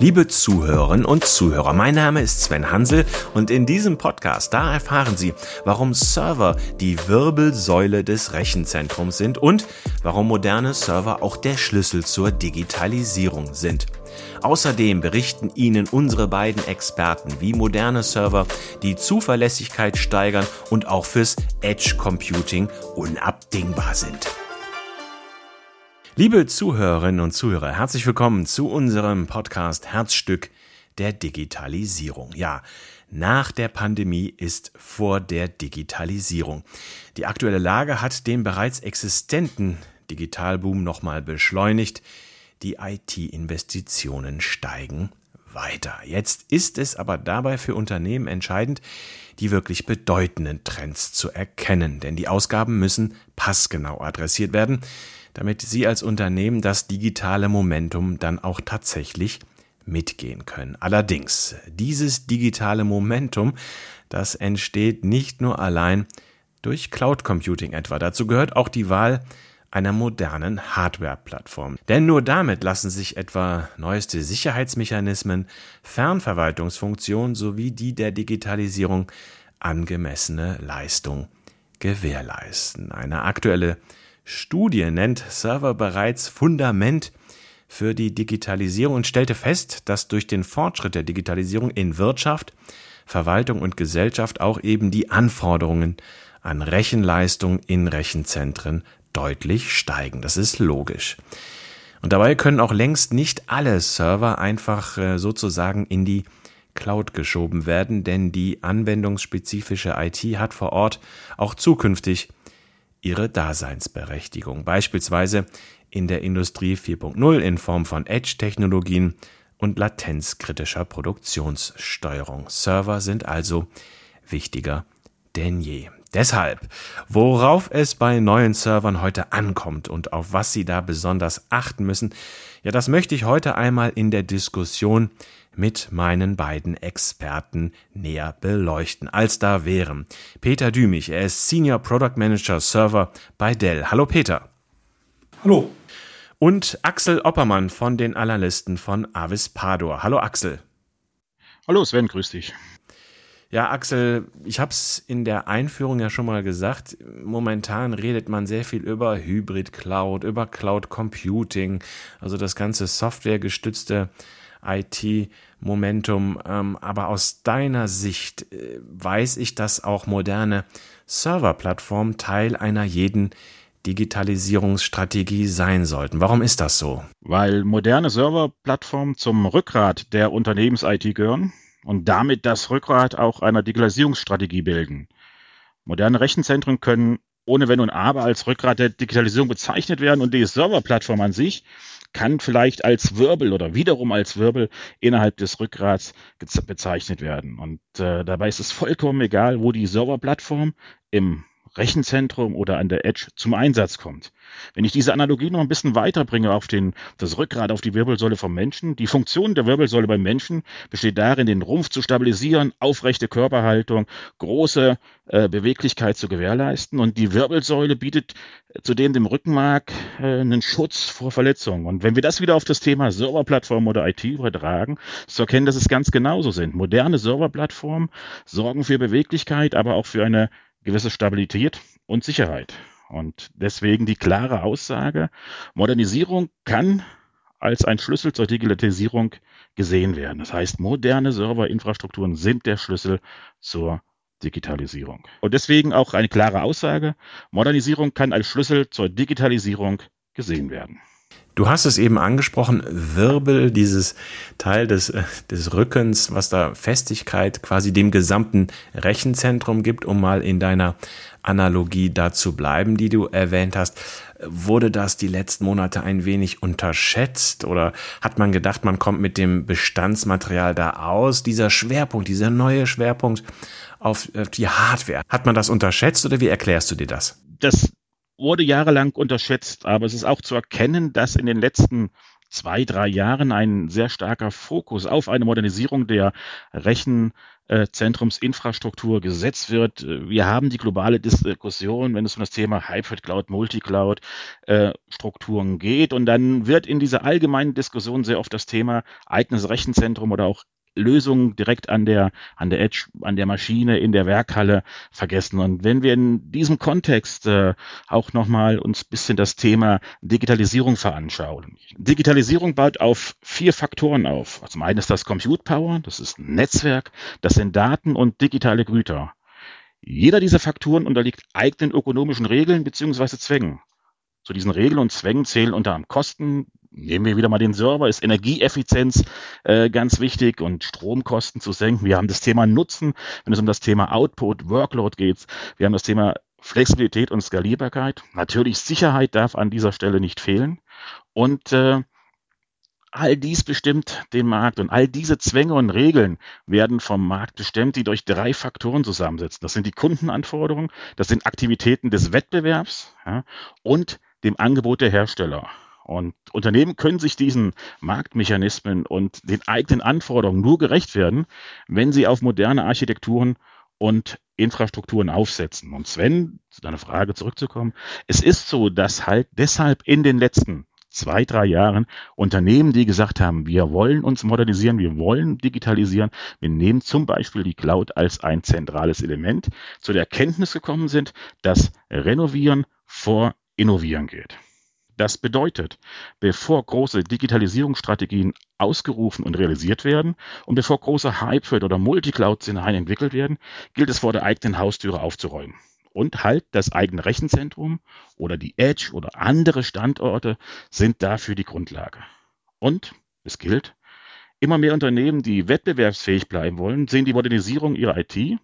Liebe Zuhörerinnen und Zuhörer, mein Name ist Sven Hansel und in diesem Podcast, da erfahren Sie, warum Server die Wirbelsäule des Rechenzentrums sind und warum moderne Server auch der Schlüssel zur Digitalisierung sind. Außerdem berichten Ihnen unsere beiden Experten, wie moderne Server die Zuverlässigkeit steigern und auch fürs Edge Computing unabdingbar sind. Liebe Zuhörerinnen und Zuhörer, herzlich willkommen zu unserem Podcast Herzstück der Digitalisierung. Ja, nach der Pandemie ist vor der Digitalisierung. Die aktuelle Lage hat den bereits existenten Digitalboom nochmal beschleunigt. Die IT-Investitionen steigen weiter. Jetzt ist es aber dabei für Unternehmen entscheidend, die wirklich bedeutenden Trends zu erkennen, denn die Ausgaben müssen passgenau adressiert werden damit Sie als Unternehmen das digitale Momentum dann auch tatsächlich mitgehen können. Allerdings, dieses digitale Momentum, das entsteht nicht nur allein durch Cloud Computing etwa. Dazu gehört auch die Wahl einer modernen Hardware-Plattform. Denn nur damit lassen sich etwa neueste Sicherheitsmechanismen, Fernverwaltungsfunktionen sowie die der Digitalisierung angemessene Leistung gewährleisten. Eine aktuelle Studie nennt Server bereits Fundament für die Digitalisierung und stellte fest, dass durch den Fortschritt der Digitalisierung in Wirtschaft, Verwaltung und Gesellschaft auch eben die Anforderungen an Rechenleistung in Rechenzentren deutlich steigen. Das ist logisch. Und dabei können auch längst nicht alle Server einfach äh, sozusagen in die Cloud geschoben werden, denn die anwendungsspezifische IT hat vor Ort auch zukünftig ihre Daseinsberechtigung, beispielsweise in der Industrie 4.0 in Form von Edge-Technologien und latenzkritischer Produktionssteuerung. Server sind also wichtiger denn je. Deshalb, worauf es bei neuen Servern heute ankommt und auf was Sie da besonders achten müssen, ja, das möchte ich heute einmal in der Diskussion mit meinen beiden Experten näher beleuchten. Als da wären Peter Dümich, er ist Senior Product Manager Server bei Dell. Hallo Peter. Hallo. Und Axel Oppermann von den Analysten von Avis Pador. Hallo Axel. Hallo Sven, grüß dich. Ja, Axel, ich habe es in der Einführung ja schon mal gesagt. Momentan redet man sehr viel über Hybrid Cloud, über Cloud Computing, also das ganze softwaregestützte IT-Momentum. Ähm, aber aus deiner Sicht äh, weiß ich, dass auch moderne Serverplattformen Teil einer jeden Digitalisierungsstrategie sein sollten. Warum ist das so? Weil moderne Serverplattformen zum Rückgrat der Unternehmens-IT gehören und damit das Rückgrat auch einer Digitalisierungsstrategie bilden. Moderne Rechenzentren können ohne Wenn und Aber als Rückgrat der Digitalisierung bezeichnet werden und die Serverplattform an sich kann vielleicht als Wirbel oder wiederum als Wirbel innerhalb des Rückgrats bezeichnet werden. Und äh, dabei ist es vollkommen egal, wo die Serverplattform im Rechenzentrum oder an der Edge zum Einsatz kommt. Wenn ich diese Analogie noch ein bisschen weiterbringe auf den, das Rückgrat, auf die Wirbelsäule vom Menschen, die Funktion der Wirbelsäule beim Menschen besteht darin, den Rumpf zu stabilisieren, aufrechte Körperhaltung, große äh, Beweglichkeit zu gewährleisten und die Wirbelsäule bietet zudem dem Rückenmark äh, einen Schutz vor Verletzungen. Und wenn wir das wieder auf das Thema Serverplattform oder IT übertragen, zu erkennen, dass es ganz genauso sind. Moderne Serverplattformen sorgen für Beweglichkeit, aber auch für eine gewisse Stabilität und Sicherheit. Und deswegen die klare Aussage, Modernisierung kann als ein Schlüssel zur Digitalisierung gesehen werden. Das heißt, moderne Serverinfrastrukturen sind der Schlüssel zur Digitalisierung. Und deswegen auch eine klare Aussage, Modernisierung kann als Schlüssel zur Digitalisierung gesehen werden. Du hast es eben angesprochen, Wirbel, dieses Teil des, äh, des Rückens, was da Festigkeit quasi dem gesamten Rechenzentrum gibt, um mal in deiner Analogie dazu bleiben, die du erwähnt hast. Wurde das die letzten Monate ein wenig unterschätzt oder hat man gedacht, man kommt mit dem Bestandsmaterial da aus? Dieser Schwerpunkt, dieser neue Schwerpunkt auf die Hardware, hat man das unterschätzt oder wie erklärst du dir das? Das wurde jahrelang unterschätzt, aber es ist auch zu erkennen, dass in den letzten zwei, drei Jahren ein sehr starker Fokus auf eine Modernisierung der Rechenzentrumsinfrastruktur gesetzt wird. Wir haben die globale Diskussion, wenn es um das Thema Hybrid Cloud, Multicloud äh, Strukturen geht. Und dann wird in dieser allgemeinen Diskussion sehr oft das Thema eigenes Rechenzentrum oder auch Lösungen direkt an der, an der Edge, an der Maschine, in der Werkhalle vergessen. Und wenn wir in diesem Kontext äh, auch nochmal uns bisschen das Thema Digitalisierung veranschauen. Digitalisierung baut auf vier Faktoren auf. Also zum einen ist das Compute Power, das ist ein Netzwerk, das sind Daten und digitale Güter. Jeder dieser Faktoren unterliegt eigenen ökonomischen Regeln beziehungsweise Zwängen. Zu diesen Regeln und Zwängen zählen unter anderem Kosten, nehmen wir wieder mal den Server, ist Energieeffizienz äh, ganz wichtig und Stromkosten zu senken. Wir haben das Thema Nutzen, wenn es um das Thema Output, Workload geht. Wir haben das Thema Flexibilität und Skalierbarkeit. Natürlich Sicherheit darf an dieser Stelle nicht fehlen. Und äh, all dies bestimmt den Markt und all diese Zwänge und Regeln werden vom Markt bestimmt, die durch drei Faktoren zusammensetzen. Das sind die Kundenanforderungen, das sind Aktivitäten des Wettbewerbs ja, und dem Angebot der Hersteller. Und Unternehmen können sich diesen Marktmechanismen und den eigenen Anforderungen nur gerecht werden, wenn sie auf moderne Architekturen und Infrastrukturen aufsetzen. Und Sven, zu deiner Frage zurückzukommen, es ist so, dass halt deshalb in den letzten zwei, drei Jahren Unternehmen, die gesagt haben, wir wollen uns modernisieren, wir wollen digitalisieren, wir nehmen zum Beispiel die Cloud als ein zentrales Element, zu der Erkenntnis gekommen sind, dass Renovieren vor Innovieren geht. Das bedeutet, bevor große Digitalisierungsstrategien ausgerufen und realisiert werden und bevor große Hybrid- oder Multicloud-Szenarien entwickelt werden, gilt es vor der eigenen Haustüre aufzuräumen. Und halt das eigene Rechenzentrum oder die Edge oder andere Standorte sind dafür die Grundlage. Und es gilt, immer mehr Unternehmen, die wettbewerbsfähig bleiben wollen, sehen die Modernisierung ihrer IT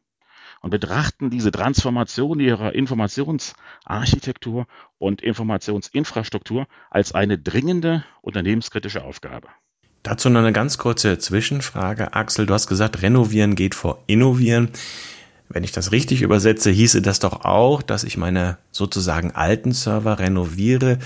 und betrachten diese Transformation ihrer Informationsarchitektur und Informationsinfrastruktur als eine dringende unternehmenskritische Aufgabe. Dazu noch eine ganz kurze Zwischenfrage. Axel, du hast gesagt, renovieren geht vor innovieren. Wenn ich das richtig übersetze, hieße das doch auch, dass ich meine sozusagen alten Server renoviere.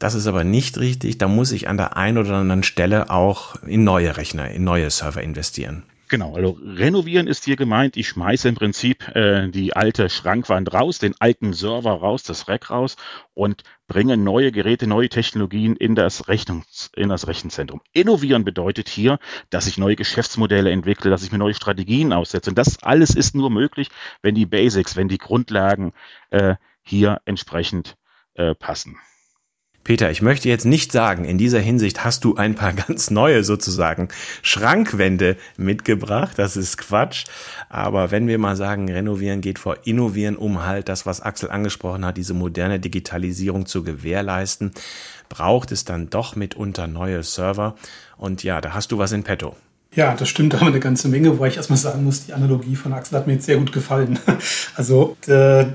Das ist aber nicht richtig. Da muss ich an der einen oder anderen Stelle auch in neue Rechner, in neue Server investieren. Genau, also renovieren ist hier gemeint, ich schmeiße im Prinzip äh, die alte Schrankwand raus, den alten Server raus, das Rack raus und bringe neue Geräte, neue Technologien in das, Rechnungs-, in das Rechenzentrum. Innovieren bedeutet hier, dass ich neue Geschäftsmodelle entwickle, dass ich mir neue Strategien aussetze. Und das alles ist nur möglich, wenn die Basics, wenn die Grundlagen äh, hier entsprechend äh, passen. Peter, ich möchte jetzt nicht sagen, in dieser Hinsicht hast du ein paar ganz neue sozusagen Schrankwände mitgebracht. Das ist Quatsch. Aber wenn wir mal sagen, renovieren geht vor innovieren, um halt das, was Axel angesprochen hat, diese moderne Digitalisierung zu gewährleisten, braucht es dann doch mitunter neue Server. Und ja, da hast du was in petto. Ja, das stimmt aber eine ganze Menge, wobei ich erstmal sagen muss, die Analogie von Axel hat mir jetzt sehr gut gefallen. Also, äh,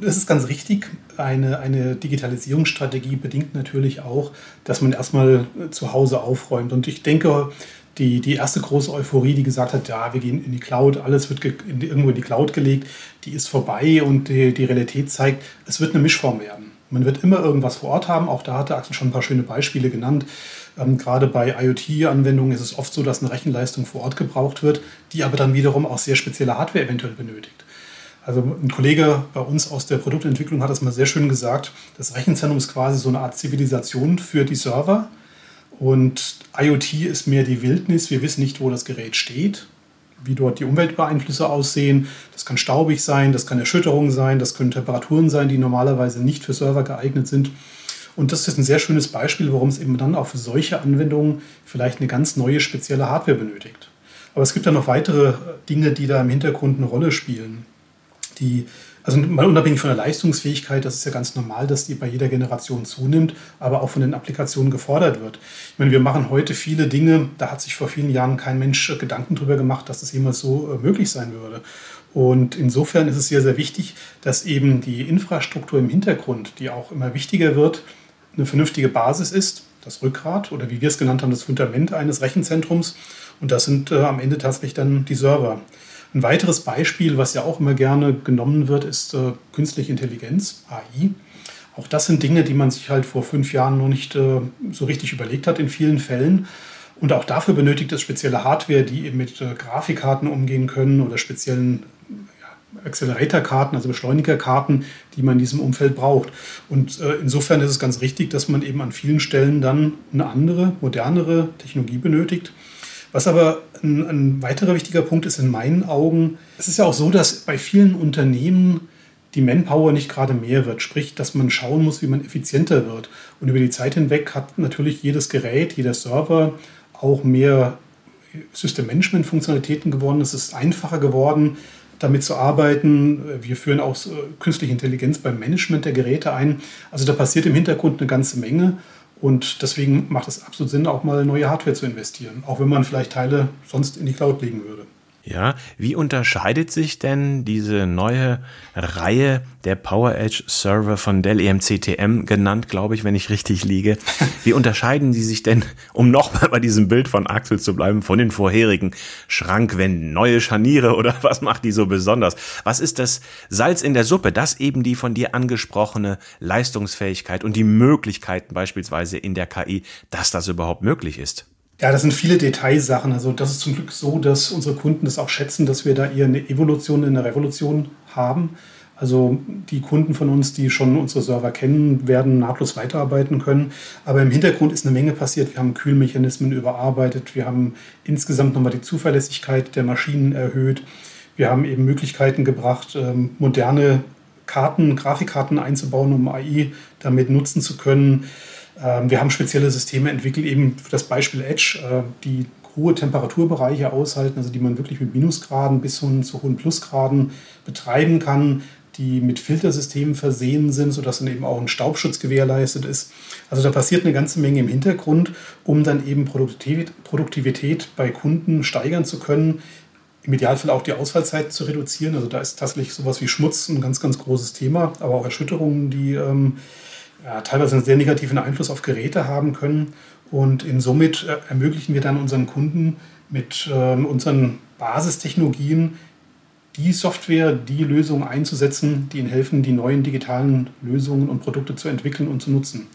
es ist ganz richtig eine, eine Digitalisierungsstrategie bedingt natürlich auch, dass man erstmal zu Hause aufräumt. Und ich denke, die, die erste große Euphorie, die gesagt hat, ja, wir gehen in die Cloud, alles wird in irgendwo in die Cloud gelegt, die ist vorbei und die, die Realität zeigt, es wird eine Mischform werden. Man wird immer irgendwas vor Ort haben. Auch da hatte Axel schon ein paar schöne Beispiele genannt. Ähm, gerade bei IoT-Anwendungen ist es oft so, dass eine Rechenleistung vor Ort gebraucht wird, die aber dann wiederum auch sehr spezielle Hardware eventuell benötigt. Also ein Kollege bei uns aus der Produktentwicklung hat das mal sehr schön gesagt. Das Rechenzentrum ist quasi so eine Art Zivilisation für die Server. Und IoT ist mehr die Wildnis. Wir wissen nicht, wo das Gerät steht, wie dort die Umweltbeeinflüsse aussehen. Das kann staubig sein, das kann Erschütterung sein, das können Temperaturen sein, die normalerweise nicht für Server geeignet sind. Und das ist ein sehr schönes Beispiel, warum es eben dann auch für solche Anwendungen vielleicht eine ganz neue spezielle Hardware benötigt. Aber es gibt ja noch weitere Dinge, die da im Hintergrund eine Rolle spielen die, also mal unabhängig von der Leistungsfähigkeit, das ist ja ganz normal, dass die bei jeder Generation zunimmt, aber auch von den Applikationen gefordert wird. Ich meine, wir machen heute viele Dinge, da hat sich vor vielen Jahren kein Mensch Gedanken drüber gemacht, dass das jemals so äh, möglich sein würde. Und insofern ist es sehr, sehr wichtig, dass eben die Infrastruktur im Hintergrund, die auch immer wichtiger wird, eine vernünftige Basis ist, das Rückgrat oder wie wir es genannt haben, das Fundament eines Rechenzentrums. Und das sind äh, am Ende tatsächlich dann die Server. Ein weiteres Beispiel, was ja auch immer gerne genommen wird, ist äh, künstliche Intelligenz, AI. Auch das sind Dinge, die man sich halt vor fünf Jahren noch nicht äh, so richtig überlegt hat in vielen Fällen. Und auch dafür benötigt es spezielle Hardware, die eben mit äh, Grafikkarten umgehen können oder speziellen Accelerator-Karten, also Beschleunigerkarten, die man in diesem Umfeld braucht. Und äh, insofern ist es ganz richtig, dass man eben an vielen Stellen dann eine andere, modernere Technologie benötigt. Was aber ein, ein weiterer wichtiger Punkt ist in meinen Augen, es ist ja auch so, dass bei vielen Unternehmen die Manpower nicht gerade mehr wird. Sprich, dass man schauen muss, wie man effizienter wird. Und über die Zeit hinweg hat natürlich jedes Gerät, jeder Server auch mehr System-Management-Funktionalitäten gewonnen. Es ist einfacher geworden, damit zu arbeiten. Wir führen auch künstliche Intelligenz beim Management der Geräte ein. Also da passiert im Hintergrund eine ganze Menge. Und deswegen macht es absolut Sinn, auch mal neue Hardware zu investieren, auch wenn man vielleicht Teile sonst in die Cloud legen würde. Ja, wie unterscheidet sich denn diese neue Reihe der PowerEdge Server von Dell EMC-TM genannt, glaube ich, wenn ich richtig liege? Wie unterscheiden die sich denn, um nochmal bei diesem Bild von Axel zu bleiben, von den vorherigen Schrankwänden? Neue Scharniere oder was macht die so besonders? Was ist das Salz in der Suppe? Das eben die von dir angesprochene Leistungsfähigkeit und die Möglichkeiten beispielsweise in der KI, dass das überhaupt möglich ist. Ja, das sind viele Detailsachen. Also das ist zum Glück so, dass unsere Kunden das auch schätzen, dass wir da eher eine Evolution in der Revolution haben. Also die Kunden von uns, die schon unsere Server kennen, werden nahtlos weiterarbeiten können. Aber im Hintergrund ist eine Menge passiert. Wir haben Kühlmechanismen überarbeitet. Wir haben insgesamt nochmal die Zuverlässigkeit der Maschinen erhöht. Wir haben eben Möglichkeiten gebracht, ähm, moderne Karten, Grafikkarten einzubauen, um AI damit nutzen zu können. Ähm, wir haben spezielle Systeme entwickelt, eben für das Beispiel Edge, äh, die hohe Temperaturbereiche aushalten, also die man wirklich mit Minusgraden bis hin zu hohen Plusgraden betreiben kann, die mit Filtersystemen versehen sind, sodass dann eben auch ein Staubschutz gewährleistet ist. Also da passiert eine ganze Menge im Hintergrund, um dann eben Produktivität bei Kunden steigern zu können. Im Idealfall auch die Ausfallzeit zu reduzieren. Also da ist tatsächlich sowas wie Schmutz ein ganz, ganz großes Thema, aber auch Erschütterungen, die ähm, ja, teilweise einen sehr negativen Einfluss auf Geräte haben können. Und in somit äh, ermöglichen wir dann unseren Kunden mit äh, unseren Basistechnologien die Software, die Lösungen einzusetzen, die ihnen helfen, die neuen digitalen Lösungen und Produkte zu entwickeln und zu nutzen.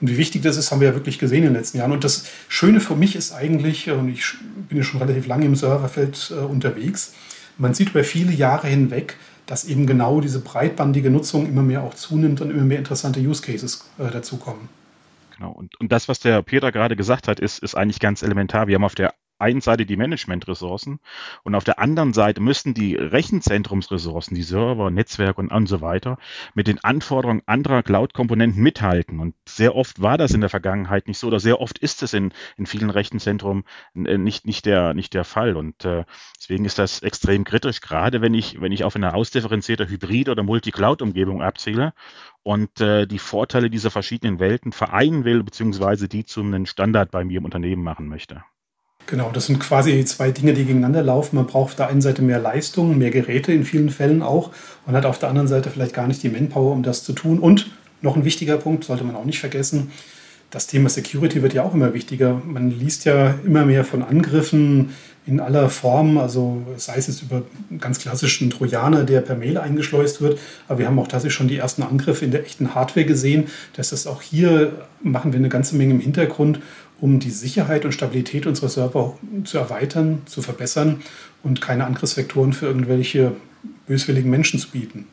Und wie wichtig das ist, haben wir ja wirklich gesehen in den letzten Jahren. Und das Schöne für mich ist eigentlich, und ich bin ja schon relativ lange im Serverfeld äh, unterwegs, man sieht über viele Jahre hinweg, dass eben genau diese breitbandige Nutzung immer mehr auch zunimmt und immer mehr interessante Use Cases äh, dazukommen. Genau. Und, und das, was der Peter gerade gesagt hat, ist, ist eigentlich ganz elementar. Wir haben auf der einen Seite die Management-Ressourcen und auf der anderen Seite müssen die Rechenzentrumsressourcen, die Server, Netzwerk und, und so weiter, mit den Anforderungen anderer Cloud-Komponenten mithalten. Und sehr oft war das in der Vergangenheit nicht so, oder sehr oft ist es in, in vielen Rechenzentren äh, nicht, nicht, der, nicht der Fall. Und äh, deswegen ist das extrem kritisch, gerade wenn ich, wenn ich auf eine ausdifferenzierte Hybrid- oder Multi-Cloud-Umgebung abziele und äh, die Vorteile dieser verschiedenen Welten vereinen will, beziehungsweise die zum Standard bei mir im Unternehmen machen möchte. Genau, das sind quasi zwei Dinge, die gegeneinander laufen. Man braucht auf der einen Seite mehr Leistung, mehr Geräte in vielen Fällen auch und hat auf der anderen Seite vielleicht gar nicht die Manpower, um das zu tun. Und noch ein wichtiger Punkt, sollte man auch nicht vergessen, das Thema Security wird ja auch immer wichtiger. Man liest ja immer mehr von Angriffen in aller Form, also sei es jetzt über ganz klassischen Trojaner, der per Mail eingeschleust wird, aber wir haben auch tatsächlich schon die ersten Angriffe in der echten Hardware gesehen. Das ist auch hier, machen wir eine ganze Menge im Hintergrund, um die Sicherheit und Stabilität unserer Server zu erweitern, zu verbessern und keine Angriffsvektoren für irgendwelche böswilligen Menschen zu bieten.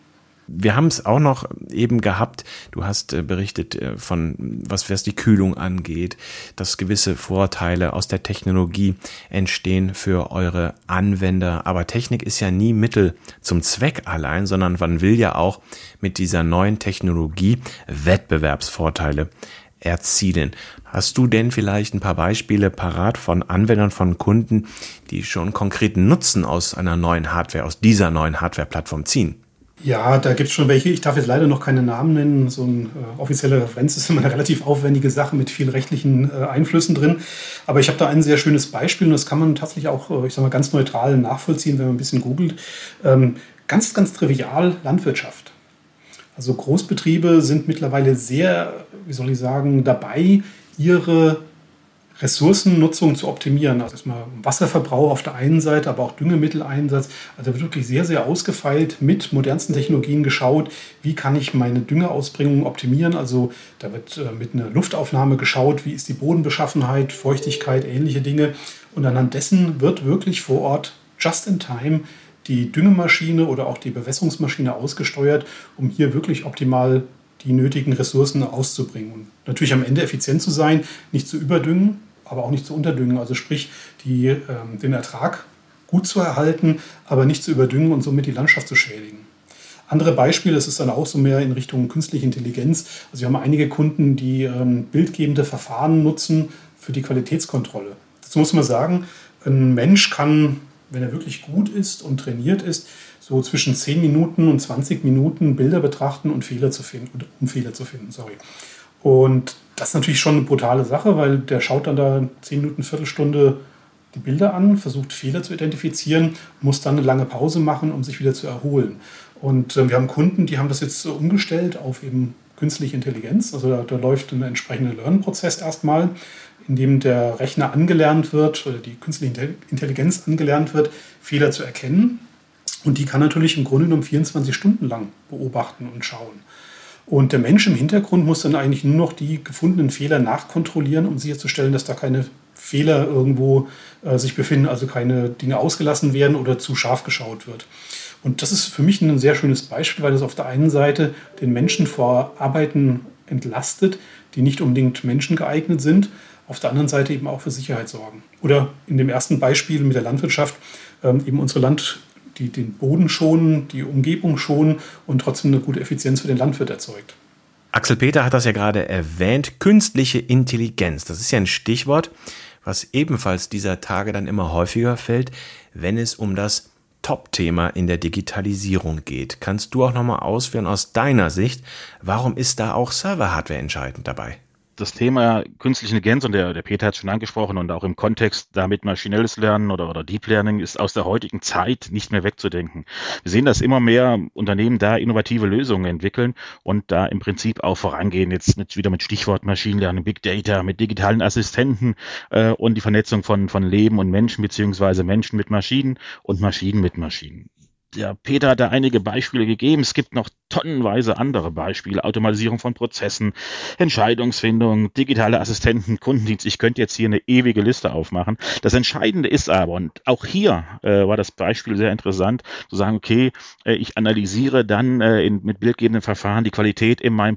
Wir haben es auch noch eben gehabt. Du hast äh, berichtet äh, von, was, was die Kühlung angeht, dass gewisse Vorteile aus der Technologie entstehen für eure Anwender. Aber Technik ist ja nie Mittel zum Zweck allein, sondern man will ja auch mit dieser neuen Technologie Wettbewerbsvorteile erzielen. Hast du denn vielleicht ein paar Beispiele parat von Anwendern, von Kunden, die schon konkreten Nutzen aus einer neuen Hardware, aus dieser neuen Hardware-Plattform ziehen? Ja, da gibt es schon welche. Ich darf jetzt leider noch keine Namen nennen. So eine äh, offizielle Referenz ist immer eine relativ aufwendige Sache mit vielen rechtlichen äh, Einflüssen drin. Aber ich habe da ein sehr schönes Beispiel und das kann man tatsächlich auch, äh, ich sag mal, ganz neutral nachvollziehen, wenn man ein bisschen googelt. Ähm, ganz, ganz trivial Landwirtschaft. Also Großbetriebe sind mittlerweile sehr, wie soll ich sagen, dabei, ihre Ressourcennutzung zu optimieren. Also erstmal Wasserverbrauch auf der einen Seite, aber auch Düngemitteleinsatz. Also wird wirklich sehr, sehr ausgefeilt mit modernsten Technologien geschaut, wie kann ich meine Düngeausbringung optimieren. Also da wird äh, mit einer Luftaufnahme geschaut, wie ist die Bodenbeschaffenheit, Feuchtigkeit, ähnliche Dinge. Und anhand dessen wird wirklich vor Ort just in time die Düngemaschine oder auch die Bewässerungsmaschine ausgesteuert, um hier wirklich optimal die nötigen Ressourcen auszubringen. Und natürlich am Ende effizient zu sein, nicht zu überdüngen, aber auch nicht zu unterdüngen. Also sprich, die, ähm, den Ertrag gut zu erhalten, aber nicht zu überdüngen und somit die Landschaft zu schädigen. Andere Beispiele, das ist dann auch so mehr in Richtung künstliche Intelligenz. Also wir haben einige Kunden, die ähm, bildgebende Verfahren nutzen für die Qualitätskontrolle. Dazu muss man sagen, ein Mensch kann, wenn er wirklich gut ist und trainiert ist, so zwischen 10 Minuten und 20 Minuten Bilder betrachten und Fehler zu finden, um Fehler zu finden, sorry. Und das ist natürlich schon eine brutale Sache, weil der schaut dann da 10 Minuten, Viertelstunde die Bilder an, versucht Fehler zu identifizieren, muss dann eine lange Pause machen, um sich wieder zu erholen. Und äh, wir haben Kunden, die haben das jetzt umgestellt auf eben künstliche Intelligenz. Also da, da läuft ein entsprechender Lernprozess erstmal, in dem der Rechner angelernt wird oder die künstliche Intelligenz angelernt wird, Fehler zu erkennen. Und die kann natürlich im Grunde genommen 24 Stunden lang beobachten und schauen. Und der Mensch im Hintergrund muss dann eigentlich nur noch die gefundenen Fehler nachkontrollieren, um sicherzustellen, dass da keine Fehler irgendwo äh, sich befinden, also keine Dinge ausgelassen werden oder zu scharf geschaut wird. Und das ist für mich ein sehr schönes Beispiel, weil es auf der einen Seite den Menschen vor Arbeiten entlastet, die nicht unbedingt menschengeeignet sind, auf der anderen Seite eben auch für Sicherheit sorgen. Oder in dem ersten Beispiel mit der Landwirtschaft ähm, eben unsere Land die den Boden schonen, die Umgebung schonen und trotzdem eine gute Effizienz für den Landwirt erzeugt. Axel Peter hat das ja gerade erwähnt, künstliche Intelligenz. Das ist ja ein Stichwort, was ebenfalls dieser Tage dann immer häufiger fällt, wenn es um das Top-Thema in der Digitalisierung geht. Kannst du auch nochmal ausführen aus deiner Sicht, warum ist da auch Server-Hardware entscheidend dabei? Das Thema künstliche Intelligenz, und der, der Peter hat es schon angesprochen, und auch im Kontext damit maschinelles Lernen oder, oder Deep Learning ist aus der heutigen Zeit nicht mehr wegzudenken. Wir sehen, dass immer mehr Unternehmen da innovative Lösungen entwickeln und da im Prinzip auch vorangehen. Jetzt mit, wieder mit Stichwort Machine Learning, Big Data, mit digitalen Assistenten äh, und die Vernetzung von, von Leben und Menschen, beziehungsweise Menschen mit Maschinen und Maschinen mit Maschinen der Peter hat da einige Beispiele gegeben. Es gibt noch tonnenweise andere Beispiele. Automatisierung von Prozessen, Entscheidungsfindung, digitale Assistenten, Kundendienst. Ich könnte jetzt hier eine ewige Liste aufmachen. Das Entscheidende ist aber, und auch hier äh, war das Beispiel sehr interessant, zu sagen, okay, äh, ich analysiere dann äh, in, mit bildgebenden Verfahren die Qualität in meinem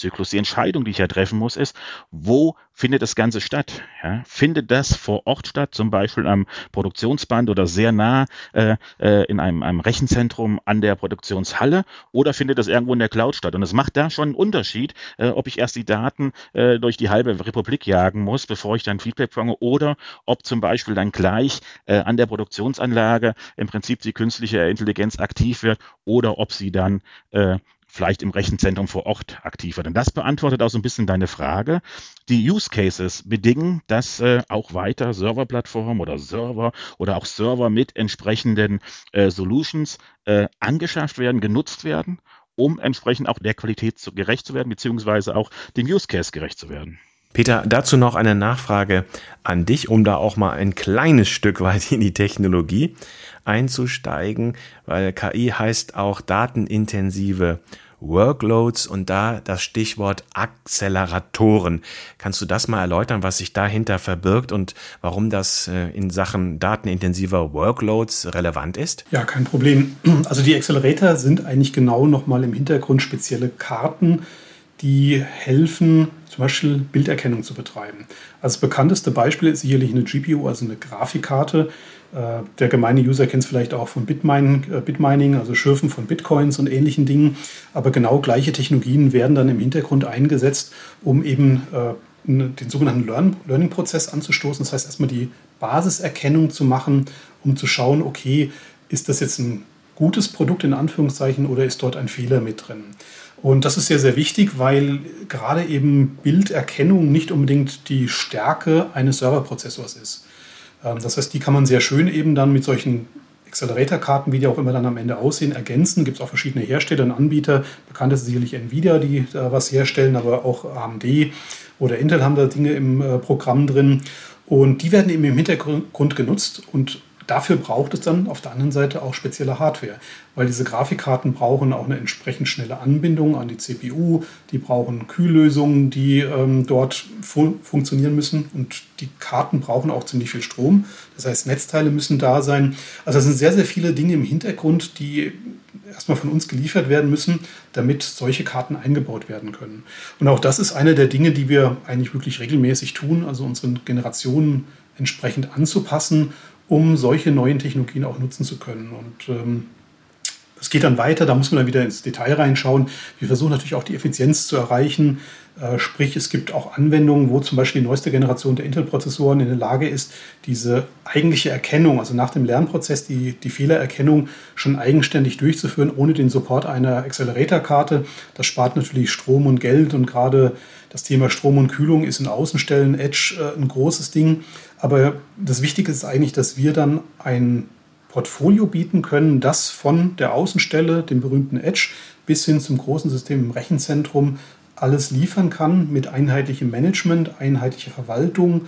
Produktzyklus. Die Entscheidung, die ich ja treffen muss, ist, wo findet das Ganze statt? Ja? Findet das vor Ort statt, zum Beispiel am Produktionsband oder sehr nah äh, äh in einem, einem Rechenzentrum an der Produktionshalle oder findet das irgendwo in der Cloud statt? Und es macht da schon einen Unterschied, äh, ob ich erst die Daten äh, durch die halbe Republik jagen muss, bevor ich dann Feedback fange, oder ob zum Beispiel dann gleich äh, an der Produktionsanlage im Prinzip die künstliche Intelligenz aktiv wird oder ob sie dann äh, vielleicht im Rechenzentrum vor Ort aktiv wird. Und das beantwortet auch so ein bisschen deine Frage. Die Use Cases bedingen, dass äh, auch weiter Serverplattformen oder Server oder auch Server mit entsprechenden äh, Solutions äh, angeschafft werden, genutzt werden, um entsprechend auch der Qualität zu, gerecht zu werden, beziehungsweise auch dem Use Case gerecht zu werden. Peter, dazu noch eine Nachfrage an dich, um da auch mal ein kleines Stück weit in die Technologie einzusteigen, weil KI heißt auch datenintensive Workloads und da das Stichwort Acceleratoren. Kannst du das mal erläutern, was sich dahinter verbirgt und warum das äh, in Sachen datenintensiver Workloads relevant ist? Ja, kein Problem. Also die Accelerator sind eigentlich genau nochmal im Hintergrund spezielle Karten, die helfen, zum Beispiel Bilderkennung zu betreiben. Also das bekannteste Beispiel ist sicherlich eine GPU, also eine Grafikkarte. Äh, der gemeine User kennt es vielleicht auch von Bitmining, äh, Bitmining, also Schürfen von Bitcoins und ähnlichen Dingen. Aber genau gleiche Technologien werden dann im Hintergrund eingesetzt, um eben äh, den sogenannten Learning-Prozess anzustoßen. Das heißt, erstmal die Basiserkennung zu machen, um zu schauen, okay, ist das jetzt ein gutes Produkt in Anführungszeichen oder ist dort ein Fehler mit drin? Und das ist sehr, sehr wichtig, weil gerade eben Bilderkennung nicht unbedingt die Stärke eines Serverprozessors ist. Ähm, das heißt, die kann man sehr schön eben dann mit solchen Accelerator-Karten, wie die auch immer dann am Ende aussehen, ergänzen. Gibt es auch verschiedene Hersteller und Anbieter. Bekannt ist sicherlich Nvidia, die da was herstellen, aber auch AMD oder Intel haben da Dinge im äh, Programm drin. Und die werden eben im Hintergrund genutzt und Dafür braucht es dann auf der anderen Seite auch spezielle Hardware, weil diese Grafikkarten brauchen auch eine entsprechend schnelle Anbindung an die CPU, die brauchen Kühllösungen, die ähm, dort fu funktionieren müssen und die Karten brauchen auch ziemlich viel Strom. Das heißt, Netzteile müssen da sein. Also es sind sehr, sehr viele Dinge im Hintergrund, die erstmal von uns geliefert werden müssen, damit solche Karten eingebaut werden können. Und auch das ist eine der Dinge, die wir eigentlich wirklich regelmäßig tun, also unseren Generationen entsprechend anzupassen um solche neuen Technologien auch nutzen zu können. Und ähm, es geht dann weiter, da muss man dann wieder ins Detail reinschauen. Wir versuchen natürlich auch die Effizienz zu erreichen. Äh, sprich, es gibt auch Anwendungen, wo zum Beispiel die neueste Generation der Intel-Prozessoren in der Lage ist, diese eigentliche Erkennung, also nach dem Lernprozess die, die Fehlererkennung schon eigenständig durchzuführen, ohne den Support einer Accelerator-Karte. Das spart natürlich Strom und Geld und gerade das Thema Strom und Kühlung ist in Außenstellen Edge äh, ein großes Ding. Aber das Wichtige ist eigentlich, dass wir dann ein Portfolio bieten können, das von der Außenstelle, dem berühmten Edge, bis hin zum großen System im Rechenzentrum alles liefern kann mit einheitlichem Management, einheitlicher Verwaltung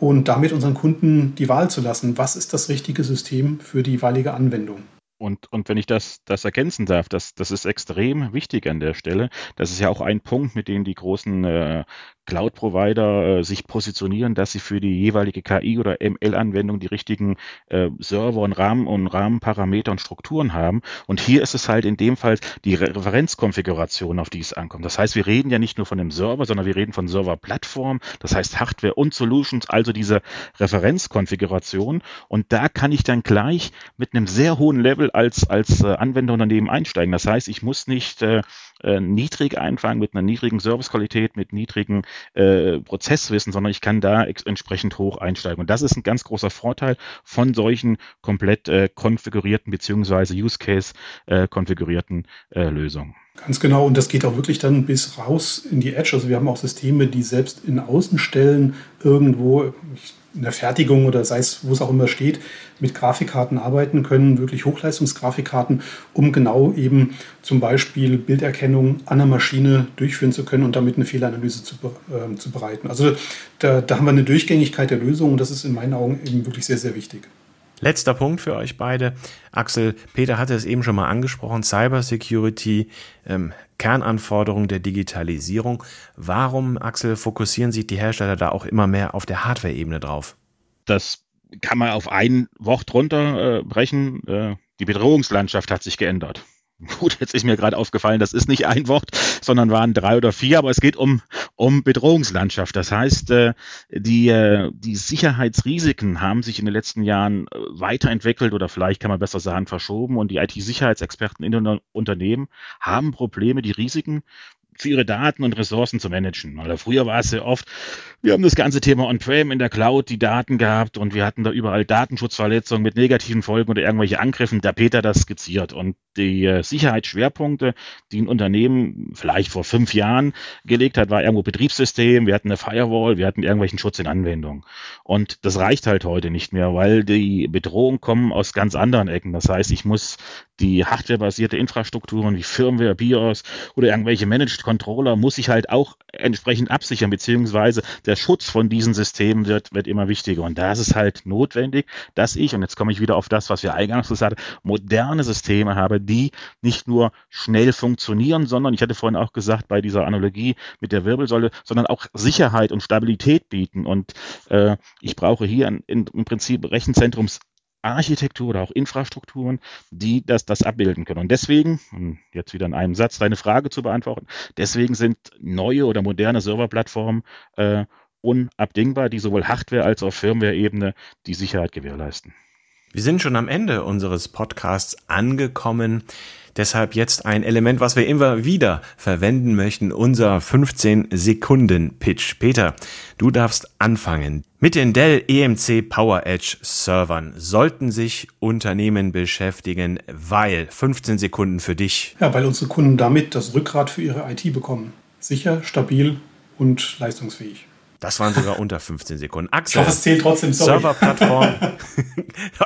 und damit unseren Kunden die Wahl zu lassen, was ist das richtige System für die jeweilige Anwendung. Und, und wenn ich das, das ergänzen darf, das, das ist extrem wichtig an der Stelle. Das ist ja auch ein Punkt, mit dem die großen äh, Cloud-Provider äh, sich positionieren, dass sie für die jeweilige KI oder ML-Anwendung die richtigen äh, Server und Rahmen und Rahmenparameter und Strukturen haben. Und hier ist es halt in dem Fall die Referenzkonfiguration, auf die es ankommt. Das heißt, wir reden ja nicht nur von dem Server, sondern wir reden von Serverplattform, das heißt Hardware und Solutions, also diese Referenzkonfiguration. Und da kann ich dann gleich mit einem sehr hohen Level als, als äh, Anwenderunternehmen einsteigen. Das heißt, ich muss nicht äh, äh, niedrig einfangen, mit einer niedrigen Servicequalität, mit niedrigen äh, Prozesswissen, sondern ich kann da entsprechend hoch einsteigen. Und das ist ein ganz großer Vorteil von solchen komplett äh, konfigurierten beziehungsweise Use Case äh, konfigurierten äh, Lösungen. Ganz genau, und das geht auch wirklich dann bis raus in die Edge. Also wir haben auch Systeme, die selbst in Außenstellen irgendwo, in der Fertigung oder sei es, wo es auch immer steht, mit Grafikkarten arbeiten können, wirklich Hochleistungsgrafikkarten, um genau eben zum Beispiel Bilderkennung an der Maschine durchführen zu können und damit eine Fehleranalyse zu, äh, zu bereiten. Also da, da haben wir eine Durchgängigkeit der Lösung und das ist in meinen Augen eben wirklich sehr, sehr wichtig. Letzter Punkt für euch beide. Axel, Peter hatte es eben schon mal angesprochen, Cybersecurity, ähm, Kernanforderungen der Digitalisierung. Warum, Axel, fokussieren sich die Hersteller da auch immer mehr auf der Hardware-Ebene drauf? Das kann man auf ein Wort runterbrechen. Äh, die Bedrohungslandschaft hat sich geändert. Gut, jetzt ist mir gerade aufgefallen, das ist nicht ein Wort, sondern waren drei oder vier, aber es geht um, um Bedrohungslandschaft. Das heißt, äh, die, äh, die Sicherheitsrisiken haben sich in den letzten Jahren äh, weiterentwickelt oder vielleicht kann man besser sagen verschoben und die IT-Sicherheitsexperten in den Unternehmen haben Probleme, die Risiken für ihre Daten und Ressourcen zu managen. Oder früher war es sehr oft, wir haben das ganze Thema On-Prem in der Cloud, die Daten gehabt und wir hatten da überall Datenschutzverletzungen mit negativen Folgen oder irgendwelche Angriffen. Der Peter das skizziert. Und die äh, Sicherheitsschwerpunkte, die ein Unternehmen vielleicht vor fünf Jahren gelegt hat, war irgendwo Betriebssystem, wir hatten eine Firewall, wir hatten irgendwelchen Schutz in Anwendung. Und das reicht halt heute nicht mehr, weil die Bedrohungen kommen aus ganz anderen Ecken. Das heißt, ich muss die hardwarebasierte Infrastrukturen wie Firmware, BIOS oder irgendwelche Managed Controller muss ich halt auch entsprechend absichern, beziehungsweise der Schutz von diesen Systemen wird, wird immer wichtiger. Und da ist es halt notwendig, dass ich, und jetzt komme ich wieder auf das, was wir eingangs gesagt haben, moderne Systeme habe, die nicht nur schnell funktionieren, sondern ich hatte vorhin auch gesagt, bei dieser Analogie mit der Wirbelsäule, sondern auch Sicherheit und Stabilität bieten. Und äh, ich brauche hier in, in, im Prinzip Rechenzentrums Architektur oder auch Infrastrukturen, die das, das abbilden können. Und deswegen, jetzt wieder in einem Satz deine Frage zu beantworten, deswegen sind neue oder moderne Serverplattformen äh, unabdingbar, die sowohl Hardware als auch Firmware-Ebene die Sicherheit gewährleisten. Wir sind schon am Ende unseres Podcasts angekommen. Deshalb jetzt ein Element, was wir immer wieder verwenden möchten, unser 15 Sekunden Pitch. Peter, du darfst anfangen. Mit den Dell EMC Power Edge Servern sollten sich Unternehmen beschäftigen, weil 15 Sekunden für dich. Ja, weil unsere Kunden damit das Rückgrat für ihre IT bekommen. Sicher, stabil und leistungsfähig. Das waren sogar unter 15 Sekunden. Axel. Ich hoffe, es zählt trotzdem, sorry. Serverplattform.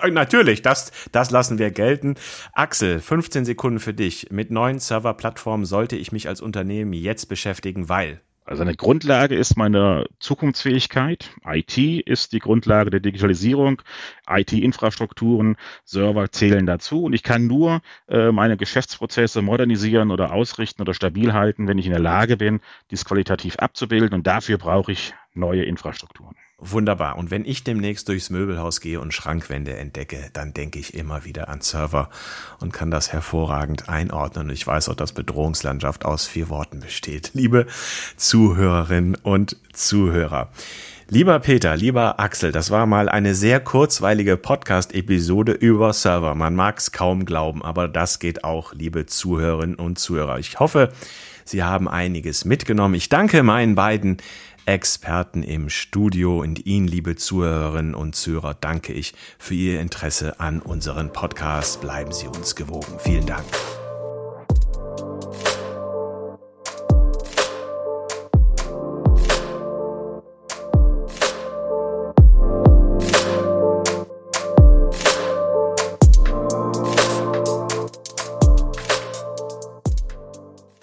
Natürlich, das, das lassen wir gelten. Axel, 15 Sekunden für dich. Mit neuen Serverplattformen sollte ich mich als Unternehmen jetzt beschäftigen, weil also eine Grundlage ist meine Zukunftsfähigkeit. IT ist die Grundlage der Digitalisierung. IT-Infrastrukturen, Server zählen dazu. Und ich kann nur äh, meine Geschäftsprozesse modernisieren oder ausrichten oder stabil halten, wenn ich in der Lage bin, dies qualitativ abzubilden. Und dafür brauche ich neue Infrastrukturen. Wunderbar. Und wenn ich demnächst durchs Möbelhaus gehe und Schrankwände entdecke, dann denke ich immer wieder an Server und kann das hervorragend einordnen. Ich weiß auch, dass Bedrohungslandschaft aus vier Worten besteht. Liebe Zuhörerinnen und Zuhörer. Lieber Peter, lieber Axel, das war mal eine sehr kurzweilige Podcast-Episode über Server. Man mag es kaum glauben, aber das geht auch, liebe Zuhörerinnen und Zuhörer. Ich hoffe, Sie haben einiges mitgenommen. Ich danke meinen beiden Experten im Studio und Ihnen, liebe Zuhörerinnen und Zuhörer, danke ich für Ihr Interesse an unseren Podcast. Bleiben Sie uns gewogen. Vielen Dank.